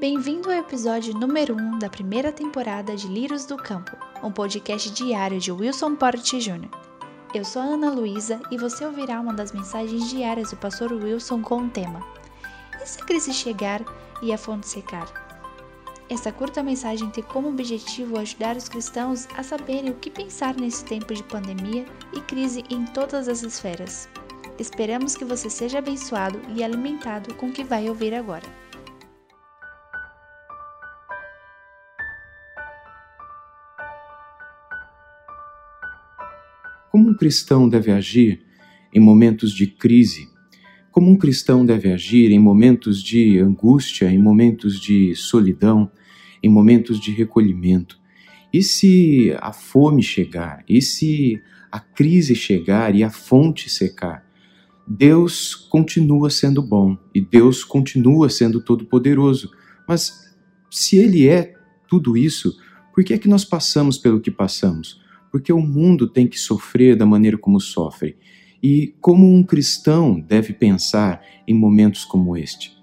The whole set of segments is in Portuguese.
Bem-vindo ao episódio número 1 um da primeira temporada de Lírios do Campo, um podcast diário de Wilson Porte Jr. Eu sou a Ana Luísa e você ouvirá uma das mensagens diárias do pastor Wilson com o tema E se a crise chegar e a fonte secar? Essa curta mensagem tem como objetivo ajudar os cristãos a saberem o que pensar nesse tempo de pandemia e crise em todas as esferas. Esperamos que você seja abençoado e alimentado com o que vai ouvir agora. Como um cristão deve agir em momentos de crise? Como um cristão deve agir em momentos de angústia, em momentos de solidão, em momentos de recolhimento? E se a fome chegar? E se a crise chegar e a fonte secar? Deus continua sendo bom e Deus continua sendo todo-poderoso. Mas se Ele é tudo isso, por que é que nós passamos pelo que passamos? Porque o mundo tem que sofrer da maneira como sofre. E como um cristão deve pensar em momentos como este?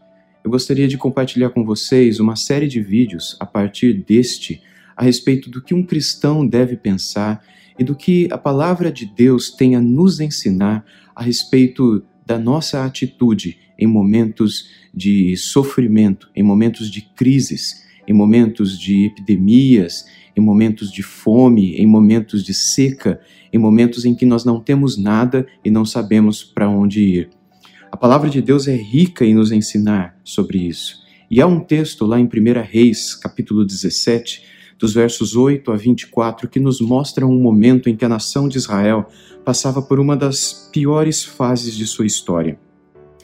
Eu gostaria de compartilhar com vocês uma série de vídeos a partir deste a respeito do que um cristão deve pensar e do que a palavra de Deus tem a nos ensinar a respeito da nossa atitude em momentos de sofrimento, em momentos de crises, em momentos de epidemias, em momentos de fome, em momentos de seca, em momentos em que nós não temos nada e não sabemos para onde ir. A palavra de Deus é rica em nos ensinar sobre isso. E há um texto lá em 1 Reis, capítulo 17, dos versos 8 a 24, que nos mostra um momento em que a nação de Israel passava por uma das piores fases de sua história.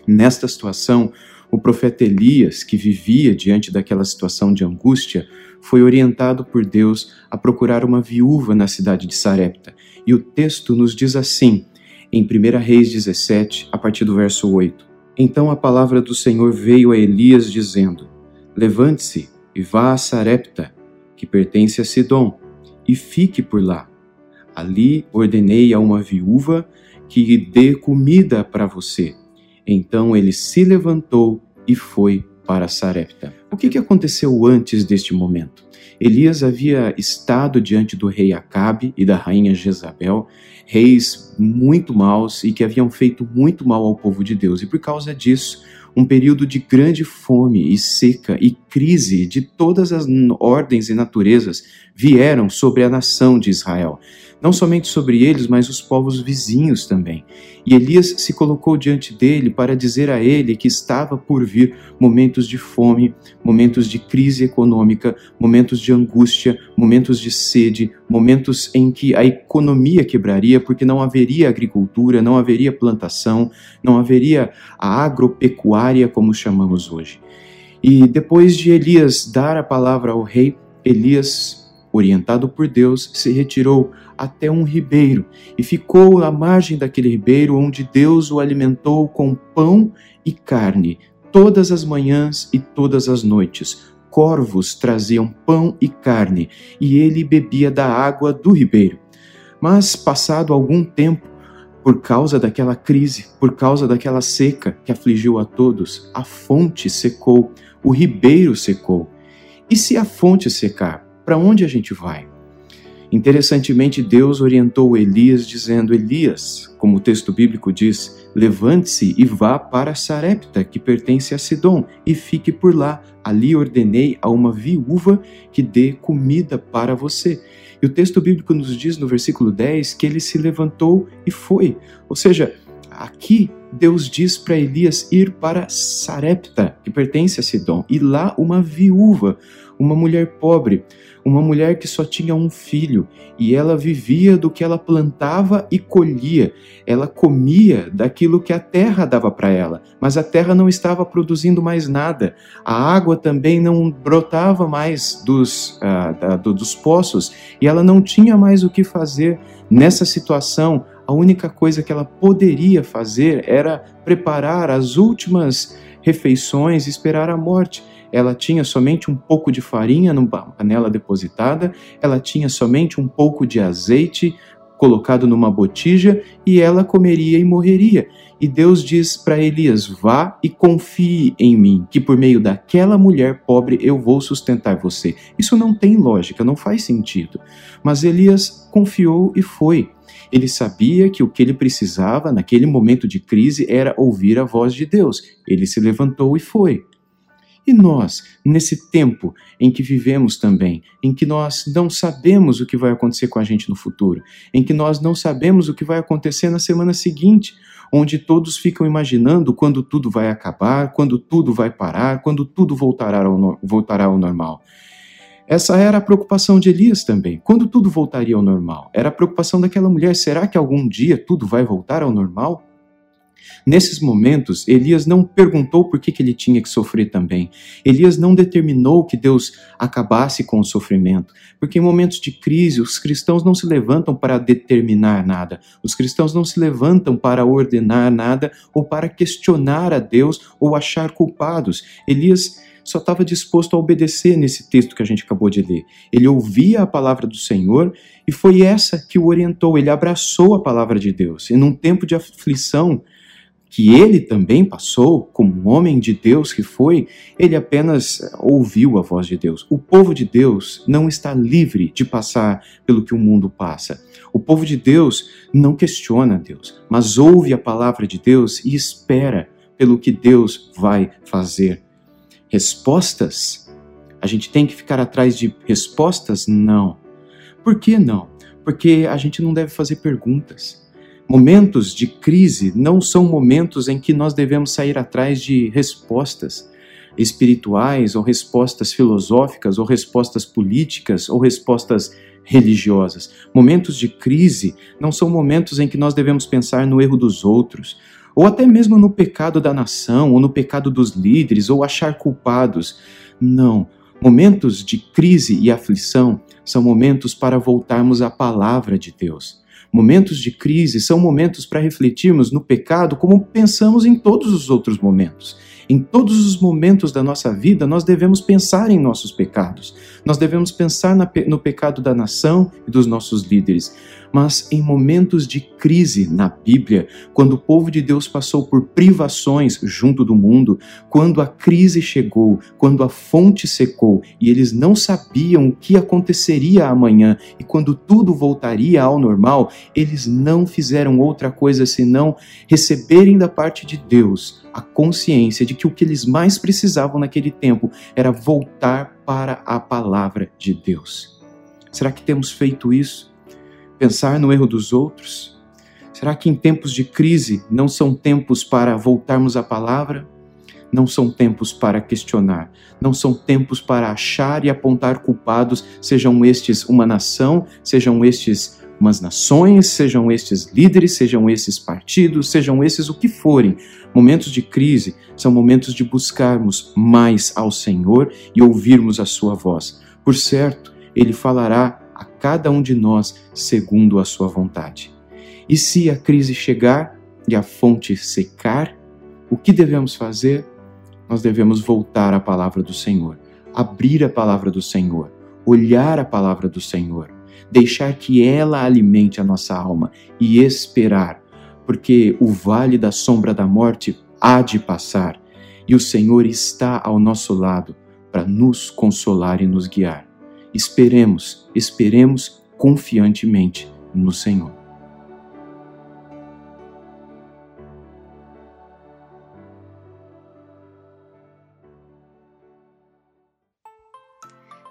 Nesta situação, o profeta Elias, que vivia diante daquela situação de angústia, foi orientado por Deus a procurar uma viúva na cidade de Sarepta. E o texto nos diz assim, em 1 Reis 17, a partir do verso 8: Então a palavra do Senhor veio a Elias, dizendo: Levante-se e vá a Sarepta, que pertence a Sidom, e fique por lá. Ali ordenei a uma viúva que dê comida para você. Então ele se levantou e foi para Sarepta. O que, que aconteceu antes deste momento? Elias havia estado diante do rei Acabe e da rainha Jezabel, reis muito maus e que haviam feito muito mal ao povo de Deus, e por causa disso, um período de grande fome e seca e crise de todas as ordens e naturezas vieram sobre a nação de Israel não somente sobre eles, mas os povos vizinhos também. E Elias se colocou diante dele para dizer a ele que estava por vir momentos de fome, momentos de crise econômica, momentos de angústia, momentos de sede, momentos em que a economia quebraria porque não haveria agricultura, não haveria plantação, não haveria a agropecuária como chamamos hoje. E depois de Elias dar a palavra ao rei, Elias orientado por Deus, se retirou até um ribeiro e ficou à margem daquele ribeiro, onde Deus o alimentou com pão e carne, todas as manhãs e todas as noites. Corvos traziam pão e carne, e ele bebia da água do ribeiro. Mas, passado algum tempo, por causa daquela crise, por causa daquela seca que afligiu a todos, a fonte secou, o ribeiro secou. E se a fonte secar? para onde a gente vai? Interessantemente, Deus orientou Elias dizendo: Elias, como o texto bíblico diz, levante-se e vá para Sarepta, que pertence a Sidom, e fique por lá. Ali ordenei a uma viúva que dê comida para você. E o texto bíblico nos diz no versículo 10 que ele se levantou e foi. Ou seja, aqui Deus diz para Elias ir para Sarepta, que pertence a Sidom, e lá uma viúva, uma mulher pobre, uma mulher que só tinha um filho e ela vivia do que ela plantava e colhia. Ela comia daquilo que a terra dava para ela, mas a terra não estava produzindo mais nada. A água também não brotava mais dos, uh, da, do, dos poços e ela não tinha mais o que fazer. Nessa situação, a única coisa que ela poderia fazer era preparar as últimas refeições e esperar a morte ela tinha somente um pouco de farinha numa panela depositada, ela tinha somente um pouco de azeite colocado numa botija e ela comeria e morreria. E Deus diz para Elias: Vá e confie em mim, que por meio daquela mulher pobre eu vou sustentar você. Isso não tem lógica, não faz sentido. Mas Elias confiou e foi. Ele sabia que o que ele precisava naquele momento de crise era ouvir a voz de Deus. Ele se levantou e foi. E nós, nesse tempo em que vivemos também, em que nós não sabemos o que vai acontecer com a gente no futuro, em que nós não sabemos o que vai acontecer na semana seguinte, onde todos ficam imaginando quando tudo vai acabar, quando tudo vai parar, quando tudo voltará ao, voltará ao normal. Essa era a preocupação de Elias também. Quando tudo voltaria ao normal? Era a preocupação daquela mulher: será que algum dia tudo vai voltar ao normal? Nesses momentos, Elias não perguntou por que, que ele tinha que sofrer também. Elias não determinou que Deus acabasse com o sofrimento, porque em momentos de crise, os cristãos não se levantam para determinar nada, os cristãos não se levantam para ordenar nada ou para questionar a Deus ou achar culpados. Elias só estava disposto a obedecer nesse texto que a gente acabou de ler. Ele ouvia a palavra do Senhor e foi essa que o orientou. Ele abraçou a palavra de Deus. E num tempo de aflição, que ele também passou, como homem de Deus que foi, ele apenas ouviu a voz de Deus. O povo de Deus não está livre de passar pelo que o mundo passa. O povo de Deus não questiona Deus, mas ouve a palavra de Deus e espera pelo que Deus vai fazer. Respostas? A gente tem que ficar atrás de respostas? Não. Por que não? Porque a gente não deve fazer perguntas. Momentos de crise não são momentos em que nós devemos sair atrás de respostas espirituais, ou respostas filosóficas, ou respostas políticas, ou respostas religiosas. Momentos de crise não são momentos em que nós devemos pensar no erro dos outros, ou até mesmo no pecado da nação, ou no pecado dos líderes, ou achar culpados. Não. Momentos de crise e aflição são momentos para voltarmos à palavra de Deus. Momentos de crise são momentos para refletirmos no pecado como pensamos em todos os outros momentos. Em todos os momentos da nossa vida, nós devemos pensar em nossos pecados. Nós devemos pensar no pecado da nação e dos nossos líderes mas em momentos de crise na Bíblia, quando o povo de Deus passou por privações junto do mundo, quando a crise chegou, quando a fonte secou e eles não sabiam o que aconteceria amanhã e quando tudo voltaria ao normal, eles não fizeram outra coisa senão receberem da parte de Deus a consciência de que o que eles mais precisavam naquele tempo era voltar para a palavra de Deus. Será que temos feito isso? pensar no erro dos outros? Será que em tempos de crise não são tempos para voltarmos à palavra? Não são tempos para questionar, não são tempos para achar e apontar culpados, sejam estes uma nação, sejam estes umas nações, sejam estes líderes, sejam esses partidos, sejam esses o que forem. Momentos de crise são momentos de buscarmos mais ao Senhor e ouvirmos a sua voz. Por certo, ele falará a cada um de nós segundo a sua vontade. E se a crise chegar e a fonte secar, o que devemos fazer? Nós devemos voltar à palavra do Senhor, abrir a palavra do Senhor, olhar a palavra do Senhor, deixar que ela alimente a nossa alma e esperar, porque o vale da sombra da morte há de passar e o Senhor está ao nosso lado para nos consolar e nos guiar. Esperemos, esperemos confiantemente no Senhor.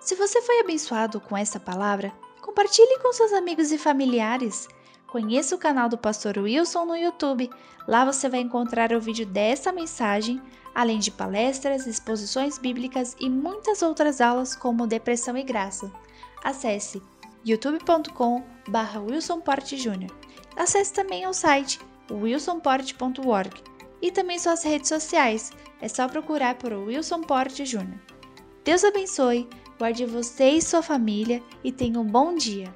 Se você foi abençoado com essa palavra, compartilhe com seus amigos e familiares. Conheça o canal do Pastor Wilson no YouTube. Lá você vai encontrar o vídeo dessa mensagem além de palestras, exposições bíblicas e muitas outras aulas como Depressão e Graça. Acesse youtube.com.br wilsonportjr. Acesse também o site wilsonport.org e também suas redes sociais. É só procurar por Wilson Porte Jr. Deus abençoe, guarde você e sua família e tenha um bom dia.